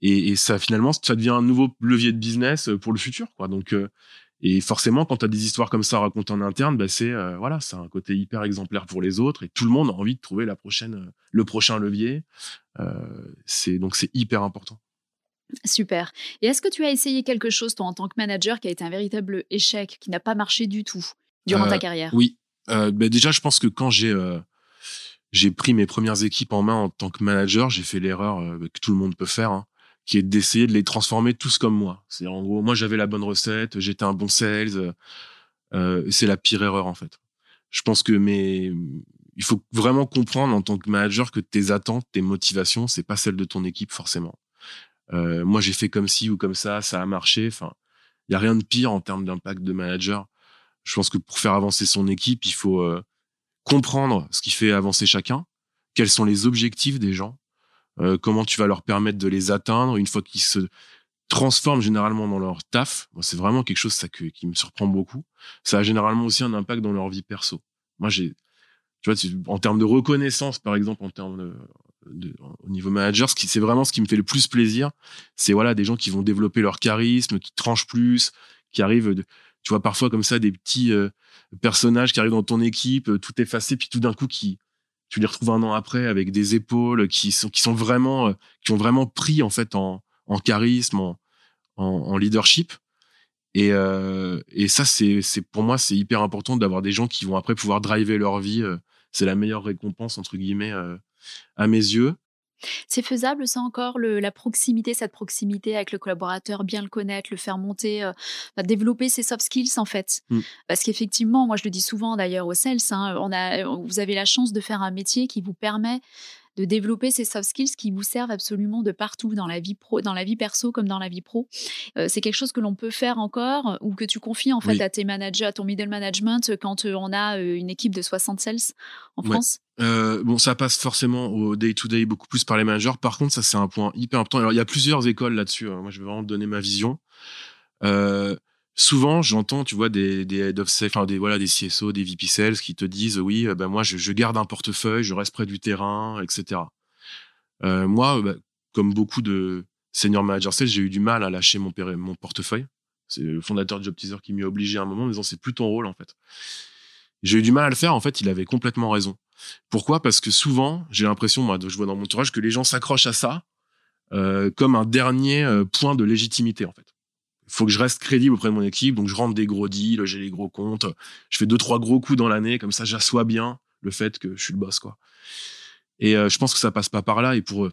et, et, ça finalement ça devient un nouveau levier de business euh, pour le futur quoi donc et forcément, quand tu as des histoires comme ça racontées en interne, bah c'est voilà, c'est un côté hyper exemplaire pour les autres et tout le monde a envie de trouver la prochaine, le prochain levier. c'est donc c'est hyper important. Super. Et est-ce que tu as essayé quelque chose toi en tant que manager qui a été un véritable échec, qui n'a pas marché du tout durant ta carrière? Oui. bah déjà, je pense que quand j'ai j'ai pris mes premières équipes en main en tant que manager, j'ai fait l'erreur que tout le monde peut faire, hein, qui est d'essayer de les transformer tous comme moi. C'est en gros, moi j'avais la bonne recette, j'étais un bon sales. c'est la pire erreur en fait. Je pense que mes il faut vraiment comprendre en tant que manager que tes attentes, tes motivations, c'est pas celle de ton équipe forcément. Euh, moi, j'ai fait comme ci ou comme ça, ça a marché. Enfin, il y a rien de pire en termes d'impact de manager. Je pense que pour faire avancer son équipe, il faut euh, comprendre ce qui fait avancer chacun, quels sont les objectifs des gens, euh, comment tu vas leur permettre de les atteindre une fois qu'ils se transforment généralement dans leur taf. c'est vraiment quelque chose ça, qui me surprend beaucoup. Ça a généralement aussi un impact dans leur vie perso. Moi, j'ai tu vois, en termes de reconnaissance, par exemple, en termes de, au niveau manager, ce qui, c'est vraiment ce qui me fait le plus plaisir. C'est voilà, des gens qui vont développer leur charisme, qui tranchent plus, qui arrivent, de, tu vois, parfois comme ça, des petits euh, personnages qui arrivent dans ton équipe, euh, tout effacé, puis tout d'un coup, qui, tu les retrouves un an après avec des épaules qui sont, qui sont vraiment, euh, qui ont vraiment pris, en fait, en, en charisme, en, en, en leadership. Et, et ça, c'est, c'est pour moi, c'est hyper important d'avoir des gens qui vont après pouvoir driver leur vie c'est la meilleure récompense entre guillemets à mes yeux. C'est faisable, ça encore, la proximité, cette proximité avec le collaborateur, bien le connaître, le faire monter, euh, bah, développer ses soft skills en fait? Mmh. Parce qu'effectivement, moi je le dis souvent d'ailleurs aux sales, hein, on a, vous avez la chance de faire un métier qui vous permet de développer ces soft skills qui vous servent absolument de partout dans la vie pro, dans la vie perso comme dans la vie pro. Euh, c'est quelque chose que l'on peut faire encore ou que tu confies en fait à tes managers, à ton middle management quand euh, on a euh, une équipe de 60 sales en France? bon, ça passe forcément au day-to-day beaucoup plus par les managers. Par contre, ça, c'est un point hyper important. Alors, il y a plusieurs écoles là-dessus. Hein. Moi, je vais vraiment donner ma vision. Euh, souvent j'entends tu vois des, des of enfin des voilà des CSO des VP sales qui te disent oui ben moi je, garde un portefeuille je reste près du terrain etc euh, moi bah, comme beaucoup de senior managers sales j'ai eu du mal à lâcher mon portefeuille. C'est le fondateur de Job Teaser qui m'y a obligé à un moment en disant c'est plus ton rôle en fait. J'ai eu du mal à le faire en fait il avait complètement raison. Pourquoi? Parce que souvent j'ai l'impression moi je vois dans mon entourage que les gens s'accrochent à ça euh, comme un dernier euh, point de légitimité en fait faut que je reste crédible auprès de mon équipe. Donc, je rentre des gros deals, j'ai les gros comptes. Je fais deux, trois gros coups dans l'année. Comme ça, j'assois bien le fait que je suis le boss, quoi. Et euh, je pense que ça passe pas par là. Et pour eux,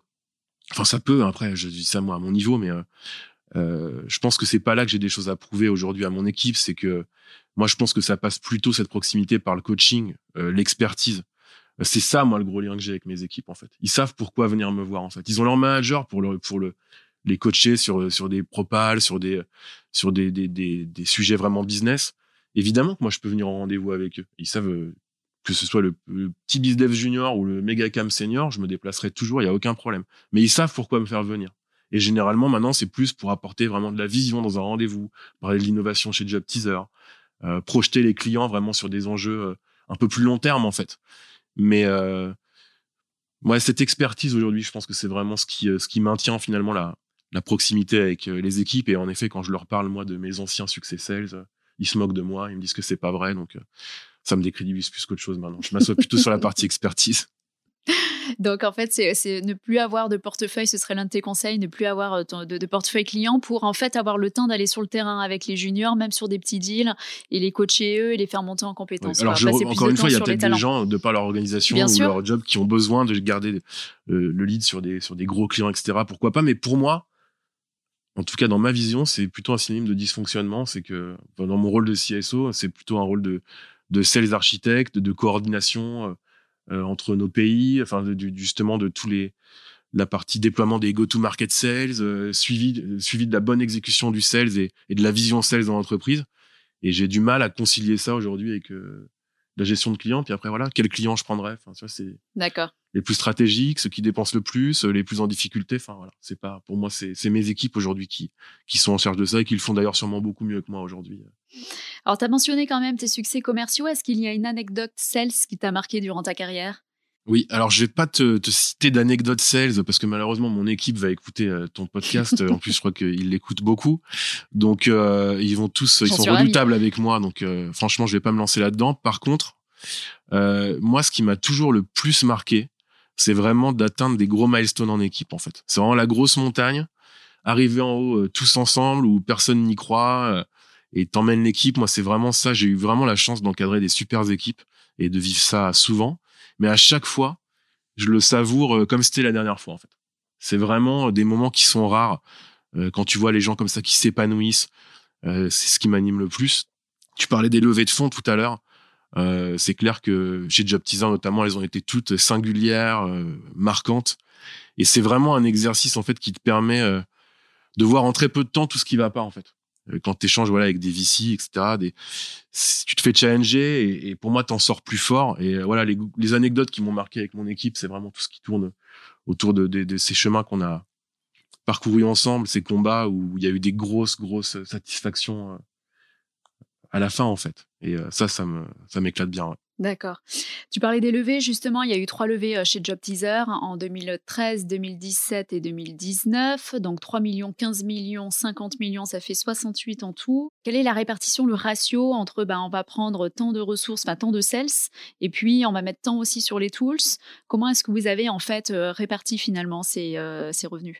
enfin, ça peut, après, je dis ça moi à mon niveau, mais euh, euh, je pense que c'est pas là que j'ai des choses à prouver aujourd'hui à mon équipe. C'est que moi, je pense que ça passe plutôt cette proximité par le coaching, l'expertise. C'est ça, moi, le gros lien que j'ai avec mes équipes, en fait. Ils savent pourquoi venir me voir, en fait. Ils ont leur manager pour le, pour le, les coacher sur sur des propals, sur des sur des, des, des, sujets vraiment business. Évidemment que moi je peux venir en rendez-vous avec eux. Ils savent euh, que ce soit le, petit business junior ou le méga cam senior, je me déplacerai toujours, il y a aucun problème. Mais ils savent pourquoi me faire venir. Et généralement maintenant c'est plus pour apporter vraiment de la vision dans un rendez-vous, parler de l'innovation chez Job Teaser, euh, projeter les clients vraiment sur des enjeux euh, un peu plus long terme en fait. Mais euh, moi, cette expertise aujourd'hui, je pense que c'est vraiment ce qui, ce qui maintient finalement la, la proximité avec euh, les équipes. Et en effet, quand je leur parle, moi, de mes anciens succès sales, euh, ils se moquent de moi, ils me disent que c'est pas vrai. Donc, euh, ça me décrédibilise plus qu'autre chose maintenant. Je m'assois plutôt sur la partie expertise. Donc en fait, c'est ne plus avoir de portefeuille, ce serait l'un de tes conseils, ne plus avoir de, portefeuille client pour en fait avoir le temps d'aller sur le terrain avec les juniors, même sur des petits deals, et les coacher eux et les faire monter en compétences. Alors encore une fois, il y a peut-être des gens de par leur organisation ou leur job qui ont besoin de garder le lead sur des, sur des gros clients, etc. Pourquoi pas? Mais pour moi, en tout cas dans ma vision, c'est plutôt un synonyme de dysfonctionnement. C'est que dans mon rôle de CSO, c'est plutôt un rôle de, sales architecte, de coordination euh, euh, entre nos pays, enfin justement de tous les la partie déploiement des go-to-market sales, euh, suivi, de la bonne exécution du sales et, de la vision sales dans l'entreprise. Et j'ai du mal à concilier ça aujourd'hui avec la gestion de clients. Puis après, voilà, quel client je prendrais. Enfin, ça, c'est D'accord. les plus stratégiques, ceux qui dépensent le plus, les plus en difficulté. Enfin, voilà, c'est pas, pour moi, c'est mes équipes aujourd'hui qui, qui sont en charge de ça et qui le font d'ailleurs sûrement beaucoup mieux que moi aujourd'hui. Alors, tu as mentionné quand même tes succès commerciaux. Est-ce qu'il y a une anecdote sales qui t'a marqué durant ta carrière? Oui, alors je vais pas te, citer d'anecdotes sales parce que malheureusement mon équipe va écouter euh, ton podcast. en plus, je crois qu'ils l'écoutent beaucoup, donc euh, ils vont tous, ils sont redoutables avec moi. Donc euh, franchement, je vais pas me lancer là-dedans. Par contre, moi, ce qui m'a toujours le plus marqué, c'est vraiment d'atteindre des gros milestones en équipe. En fait, c'est vraiment la grosse montagne, arriver en haut tous ensemble où personne n'y croit et t'emmènes l'équipe. Moi, c'est vraiment ça. J'ai eu vraiment la chance d'encadrer des super équipes et de vivre ça souvent. Mais à chaque fois, je le savoure euh, comme c'était la dernière fois, en fait. C'est vraiment des moments qui sont rares. Euh, quand tu vois les gens comme ça qui s'épanouissent, euh, c'est ce qui m'anime le plus. Tu parlais des levées de fonds tout à l'heure. C'est clair que chez Job notamment, elles ont été toutes singulières, marquantes. Et c'est vraiment un exercice en fait qui te permet de voir en très peu de temps tout ce qui va pas en fait. Euh, quand tu échanges voilà, avec des VC, etc., des, tu te fais challenger et, et pour moi, tu en sors plus fort. Et euh, voilà, les, les anecdotes qui m'ont marqué avec mon équipe, c'est vraiment tout ce qui tourne autour de, de, de ces chemins qu'on a parcourus ensemble, ces combats où il y a eu des grosses, grosses satisfactions euh, à la fin, en fait. Et ça, ça me, ça m'éclate bien. D'accord. Tu parlais des levées, justement, il y a eu trois levées euh, chez Job Teaser en 2013, 2017 et 2019. Donc 3 millions, 15 millions, 50 millions, ça fait 68 en tout. Quelle est la répartition, le ratio entre ben, on va prendre tant de ressources, tant de sales, et puis on va mettre tant aussi sur les tools? Comment est-ce que vous avez en fait euh, réparti finalement ces, euh, ces revenus?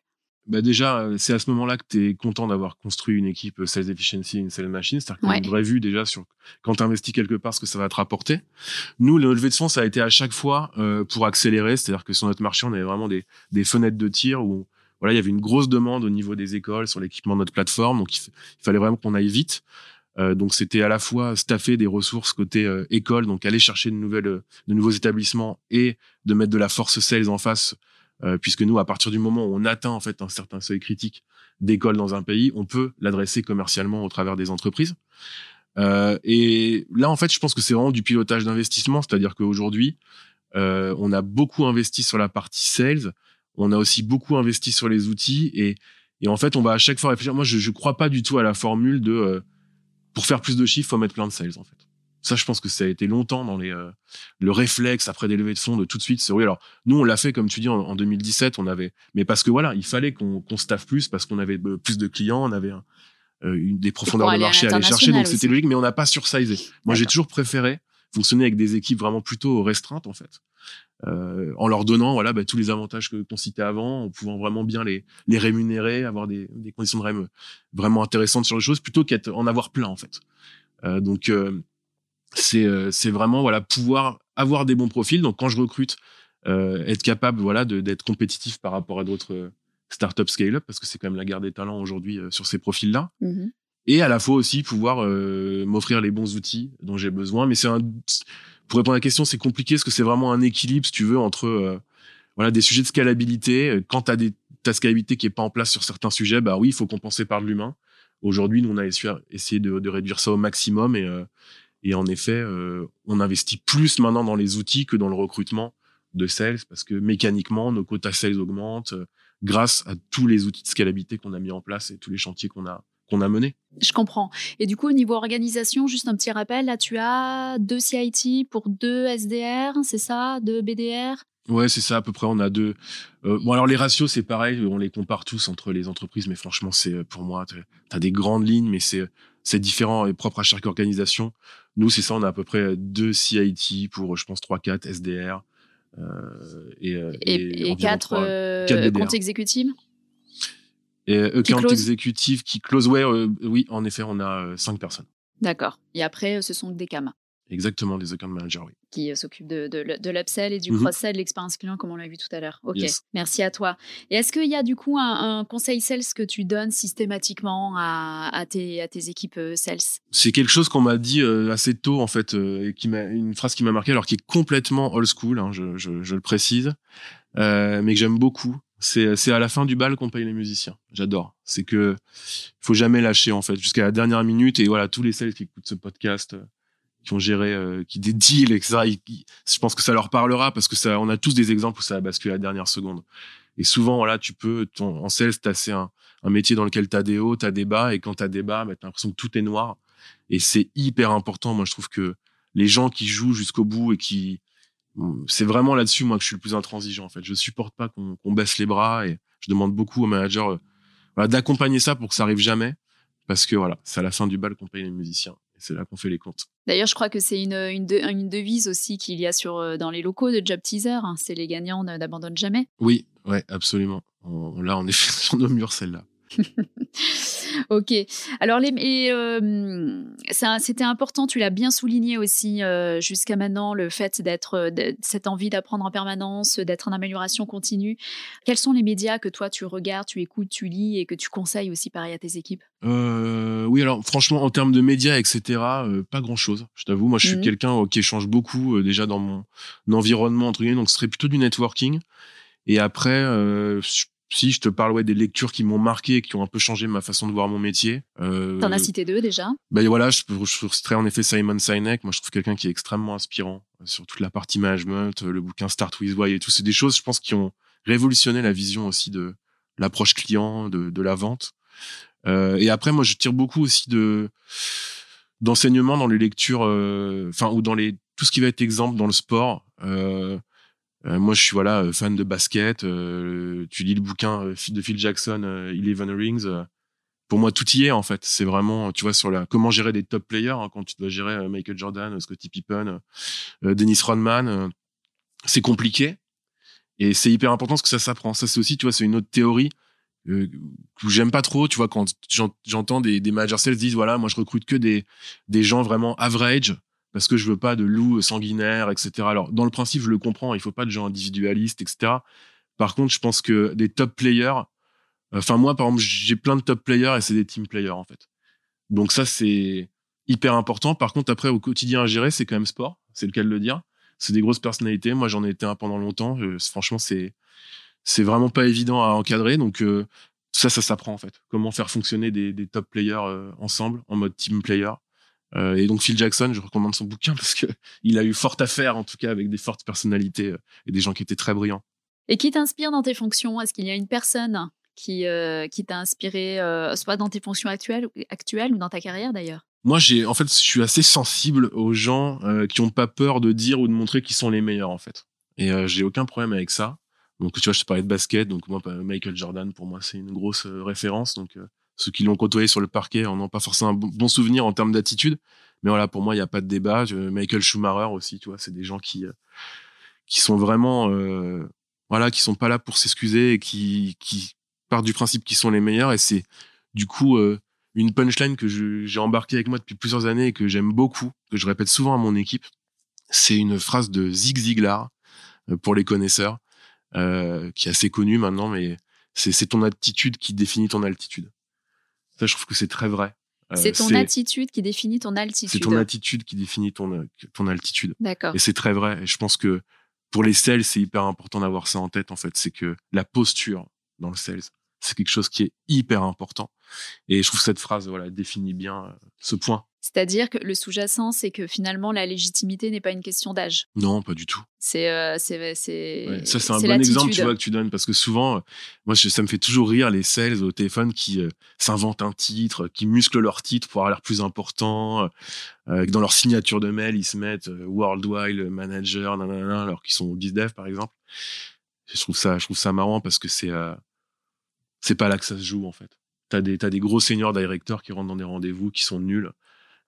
Bah déjà, euh, c'est à ce moment-là que tu es content d'avoir construit une équipe euh, Sales Efficiency, une Sales Machine. C'est-à-dire que tu une vraie vue déjà sur quand tu investis quelque part ce que ça va te rapporter. Nous, le levé de fonds, ça a été à chaque fois euh, pour accélérer. C'est-à-dire que sur notre marché, on avait vraiment des, des fenêtres de tir où voilà, il y avait une grosse demande au niveau des écoles sur l'équipement de notre plateforme. Donc, il, fallait vraiment qu'on aille vite. Euh, donc, c'était à la fois staffer des ressources côté euh, école, donc aller chercher de, nouvelles, de nouveaux établissements et de mettre de la force sales en face euh, puisque nous, à partir du moment où on atteint en fait un certain seuil critique d'école dans un pays, on peut l'adresser commercialement au travers des entreprises. Euh, et là, en fait, je pense que c'est vraiment du pilotage d'investissement, c'est-à-dire qu'aujourd'hui, euh, on a beaucoup investi sur la partie sales, on a aussi beaucoup investi sur les outils, et, et en fait, on va à chaque fois réfléchir. Moi, je ne crois pas du tout à la formule de euh, pour faire plus de chiffres, faut mettre plein de sales, en fait. Ça, je pense que ça a été longtemps dans les, euh, le réflexe après des levées de fonds de tout de suite. C'est oui. Alors, nous, on l'a fait, comme tu dis, en, 2017, on avait, mais parce que voilà, il fallait qu'on qu'on staffe plus parce qu'on avait euh, plus de clients, on avait euh, une, des profondeurs de marché à aller chercher. Donc, c'était logique, mais on n'a pas sursizé. Moi, j'ai toujours préféré fonctionner avec des équipes vraiment plutôt restreintes, en fait. Euh, en leur donnant voilà bah, tous les avantages que qu'on citait avant, en pouvant vraiment bien les les rémunérer, avoir des, des conditions de rem vraiment intéressantes sur les choses, plutôt qu'être en avoir plein en fait. Euh, donc euh, c'est vraiment voilà pouvoir avoir des bons profils. Donc quand je recrute, euh, être capable voilà d'être compétitif par rapport à d'autres euh, startups scale-up parce que c'est quand même la guerre des talents aujourd'hui sur ces profils-là. Mmh Et à la fois aussi pouvoir m'offrir les bons outils dont j'ai besoin. Mais c'est un pour répondre à la question, c'est compliqué parce que c'est vraiment un équilibre, si tu veux, entre voilà des sujets de scalabilité. Quand tu as des, ta scalabilité qui est pas en place sur certains sujets, bah oui, il faut compenser par de l'humain. Aujourd'hui, nous, on a essayé de, de, réduire ça au maximum et, et en effet, euh, on investit plus maintenant dans les outils que dans le recrutement de sales parce que mécaniquement, nos quotas sales augmentent euh, grâce à tous les outils de scalabilité qu'on a mis en place et tous les chantiers qu'on a qu'on a menés. Je comprends. Et du coup, au niveau organisation, juste un petit rappel, là, tu as deux CIT pour deux SDR, c'est ça Deux BDR Ouais, c'est ça, à peu près. On a deux. Euh, bon, alors les ratios, c'est pareil, on les compare tous entre les entreprises, mais franchement, c'est pour moi, tu as des grandes lignes, mais c'est c'est différent et propre à chaque organisation. Nous, c'est ça, on a à peu près deux CIT pour, je pense, 3-4 SDR. Euh, et, euh, et, et, 4, euh, comptes exécutifs Et account exécutif qui close, ouais, oui, en effet, on a 5 personnes. D'accord. Et après, ce sont des CAM. Exactement, des account managers, oui. Qui euh, s'occupent de, de, l'upsell et du mmh cross-sell, l'expérience client, comme on l'a vu tout à l'heure. Ok, merci à toi. Et est-ce qu'il y a du coup un, conseil sales que tu donnes systématiquement à, à, tes, à tes, équipes euh, sales? C'est quelque chose qu'on m'a dit euh, assez tôt, en fait, et qui m'a, une phrase qui m'a marqué, alors qui est complètement old school, hein, je, je, je, le précise, mais que j'aime beaucoup. C'est, c'est à la fin du bal qu'on paye les musiciens. J'adore. C'est que faut jamais lâcher, en fait, jusqu'à la dernière minute. Et voilà, tous les sales qui écoutent ce podcast qui ont géré, euh, qui des deals, etc. je pense que ça leur parlera parce que ça, on a tous des exemples où ça a basculé à la dernière seconde. Et souvent, voilà, tu peux, ton, en sales, c'est un, un métier dans lequel tu as des hauts, tu as des bas, et quand tu as des bas, bah, tu as l'impression que tout est noir. Et c'est hyper important. Moi, je trouve que les gens qui jouent jusqu'au bout et qui, c'est vraiment là-dessus, moi, que je suis le plus intransigeant, en fait. Je supporte pas qu'on baisse les bras et je demande beaucoup aux managers euh, voilà, d'accompagner ça pour que ça arrive jamais. Parce que voilà, c'est à la fin du bal qu'on paye les musiciens c'est là qu'on fait les comptes. D'ailleurs, je crois que c'est une, une, une, devise aussi qu'il y a sur, euh, dans les locaux de Job Teaser. Hein. c'est les gagnants n'abandonnent jamais. Oui, ouais, absolument. là, on est sur nos murs, celle-là. ok. Alors, euh, c'était important, tu l'as bien souligné aussi euh, jusqu'à maintenant, le fait d'être, euh, cette envie d'apprendre en permanence, d'être en amélioration continue. Quels sont les médias que toi tu regardes, tu écoutes, tu lis et que tu conseilles aussi pareil à tes équipes? Oui, alors franchement, en termes de médias, etc., pas grand-chose. Je t'avoue, moi je suis mmh quelqu'un qui échange beaucoup déjà dans mon environnement, entre guillemets, donc ce serait plutôt du networking. Et après, si je te parle ouais, des lectures qui m'ont marqué et qui ont un peu changé ma façon de voir mon métier. Euh, T'en as cité deux déjà Ben voilà, je, je, je en effet Simon Sinek. Moi, je trouve quelqu'un qui est extrêmement inspirant euh, sur toute la partie management, euh, le bouquin Start with Why et tout. C'est des choses, je pense, qui ont révolutionné la vision aussi de l'approche client, de, de, la vente. Euh, et après, moi, je tire beaucoup aussi de d'enseignements dans les lectures, euh, enfin, ou dans les tout ce qui va être exemple dans le sport. Euh, moi, je suis voilà euh, fan de basket. Euh, tu lis le bouquin de Phil Jackson, Eleven Rings. pour moi, tout y est en fait. C'est vraiment, tu vois, sur la comment gérer des top players hein, quand tu dois gérer Michael Jordan, Scottie Pippen, Dennis Rodman. c'est compliqué et c'est hyper important parce que ça s'apprend. Ça, c'est aussi, tu vois, c'est une autre théorie que j'aime pas trop. Tu vois, quand j'entends des, des managers sales disent voilà, moi je recrute que des des gens vraiment average parce que je veux pas de loups sanguinaires, etc. Alors, dans le principe, je le comprends, il faut pas de gens individualistes, etc. Par contre, je pense que des top players, enfin, moi, par exemple, j'ai plein de top players et c'est des team players, en fait. Donc, ça, c'est hyper important. Par contre, après, au quotidien à gérer, c'est quand même sport, c'est le cas de le dire. C'est des grosses personnalités. Moi, j'en ai été un pendant longtemps. franchement, c'est, c'est vraiment pas évident à encadrer. Donc, euh, ça, ça s'apprend, en fait. Comment faire fonctionner des, des top players euh, ensemble, en mode team player. Euh, et donc Phil Jackson, je recommande son bouquin parce que il a eu forte affaire, en tout cas, avec des fortes personnalités euh, et des gens qui étaient très brillants. Et qui t'inspire dans tes fonctions? Est-ce qu'il y a une personne qui, euh, qui t'a inspiré, soit dans tes fonctions actuelles, actuelles ou dans ta carrière d'ailleurs? Moi, j'ai, en fait, je suis assez sensible aux gens qui n'ont pas peur de dire ou de montrer qu'ils sont les meilleurs, en fait. Et j'ai aucun problème avec ça. Donc, tu vois, je te parlais de basket. Donc, moi, Michael Jordan, pour moi, c'est une grosse référence. Donc, ceux qui l'ont côtoyé sur le parquet en n'ont pas forcément un bon souvenir en termes d'attitude. Mais voilà, pour moi, il n'y a pas de débat. Michael Schumacher aussi, tu vois, c'est des gens qui, euh, qui sont vraiment, euh, voilà, qui sont pas là pour s'excuser et qui, qui partent du principe qu'ils sont les meilleurs. Et c'est, du coup, euh, une punchline que j'ai embarquée avec moi depuis plusieurs années et que j'aime beaucoup, que je répète souvent à mon équipe. C'est une phrase de Zig Ziglar, pour les connaisseurs, qui est assez connue maintenant, mais c'est ton attitude qui définit ton altitude. Ça, je trouve que c'est très vrai. Euh, c'est ton attitude qui définit ton altitude. C'est ton attitude qui définit ton, euh, ton altitude. D'accord. Et c'est très vrai. Et je pense que pour les sales, c'est hyper important d'avoir ça en tête, en fait. C'est que la posture dans le sales, c'est quelque chose qui est hyper important. Et je trouve que cette phrase, voilà, définit bien euh, ce point. C'est-à-dire que le sous-jacent, c'est que finalement, la légitimité n'est pas une question d'âge. Non, pas du tout. C'est, euh, c'est. ça, c'est un bon exemple, tu vois, que tu donnes, parce que souvent, euh, moi, ça me fait toujours rire les sales au téléphone qui euh, s'inventent un titre, qui musclent leur titre pour avoir l'air plus important, dans leur signature de mail, ils se mettent Worldwide Manager, nanana, alors qu'ils sont au BizDev, par exemple. Je trouve ça, je trouve ça marrant parce que c'est, c'est pas là que ça se joue, en fait. T'as des, t'as des gros seniors directeurs qui rentrent dans des rendez-vous qui sont nuls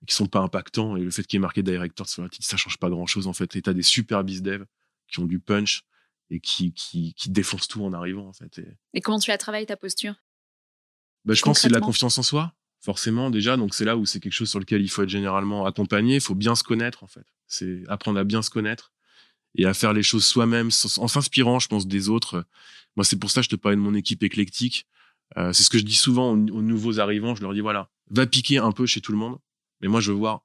qui sont pas impactants. Et le fait qu'il y ait marqué director sur la titre, ça change pas grand chose en fait. Et t'as des super biz dev qui ont du punch et qui, qui, qui défoncent tout en arrivant en fait. Et, comment tu as travaillé ta posture? Bah, Je pense que c'est de la confiance en soi, forcément déjà. Donc c'est là où c'est quelque chose sur lequel il faut être généralement accompagné. Il faut bien se connaître en fait. C'est apprendre à bien se connaître et à faire les choses soi-même en s'inspirant, je pense, des autres. Moi, c'est pour ça que je te parlais de mon équipe éclectique. Euh, c'est ce que je dis souvent aux, aux nouveaux arrivants. Je leur dis voilà, va piquer un peu chez tout le monde mais moi, je veux voir,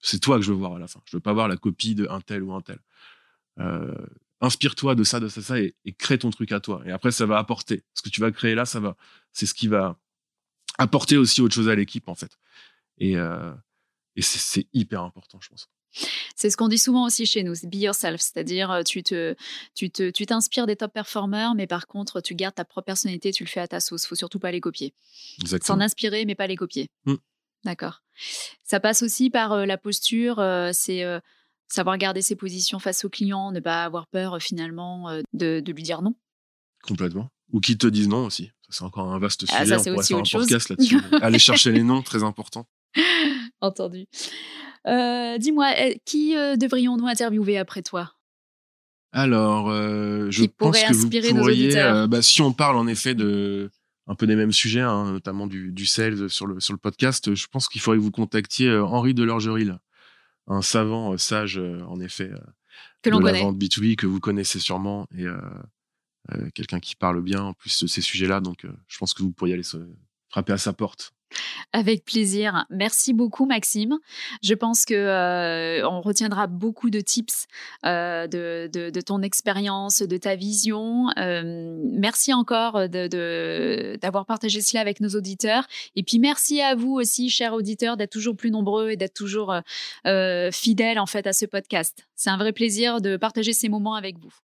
c'est toi que je veux voir à la fin. Je veux pas voir la copie de un tel ou un tel. Euh, inspire-toi de ça, de ça, ça, et, crée ton truc à toi. Et après, ça va apporter. Ce que tu vas créer là, ça va, c'est ce qui va apporter aussi autre chose à l'équipe, en fait. Et, euh, et c'est hyper important, je pense. C'est ce qu'on dit souvent aussi chez nous, c'est be yourself, c'est-à-dire euh, tu te, tu te, tu t'inspires des top performers, mais par contre tu gardes ta propre personnalité, tu le fais à ta sauce. Faut surtout pas les copier. S'en inspirer, mais pas les copier. Mmh. D'accord. Ça passe aussi par euh, la posture, euh, c'est euh, savoir garder ses positions face au client, ne pas avoir peur finalement de, lui dire non? Complètement. Ou qu'ils te disent non aussi. c'est encore un vaste ah, sujet. ça, c'est aussi autre chose. là-dessus. Aller chercher les noms, très important. Entendu. dis-moi, eh, qui devrions-nous interviewer après toi? Alors, je pense que vous pourriez, bah, si on parle en effet de un peu des mêmes sujets, hein, notamment du, du sales sur le, sur le podcast, je pense qu'il faudrait que vous contactiez Henri Delorgeril, un savant sage, en effet, que de la connaît. vente B2B que vous connaissez sûrement et quelqu'un qui parle bien en plus de ces sujets-là. Donc, je pense que vous pourriez aller se frapper à sa porte. Avec plaisir. Merci beaucoup, Maxime. Je pense que euh, on retiendra beaucoup de tips euh, de, ton expérience, de ta vision. Euh, merci encore d'avoir de, partagé cela avec nos auditeurs. Et puis merci à vous aussi, chers auditeurs, d'être toujours plus nombreux et d'être toujours fidèles en fait à ce podcast. C'est un vrai plaisir de partager ces moments avec vous.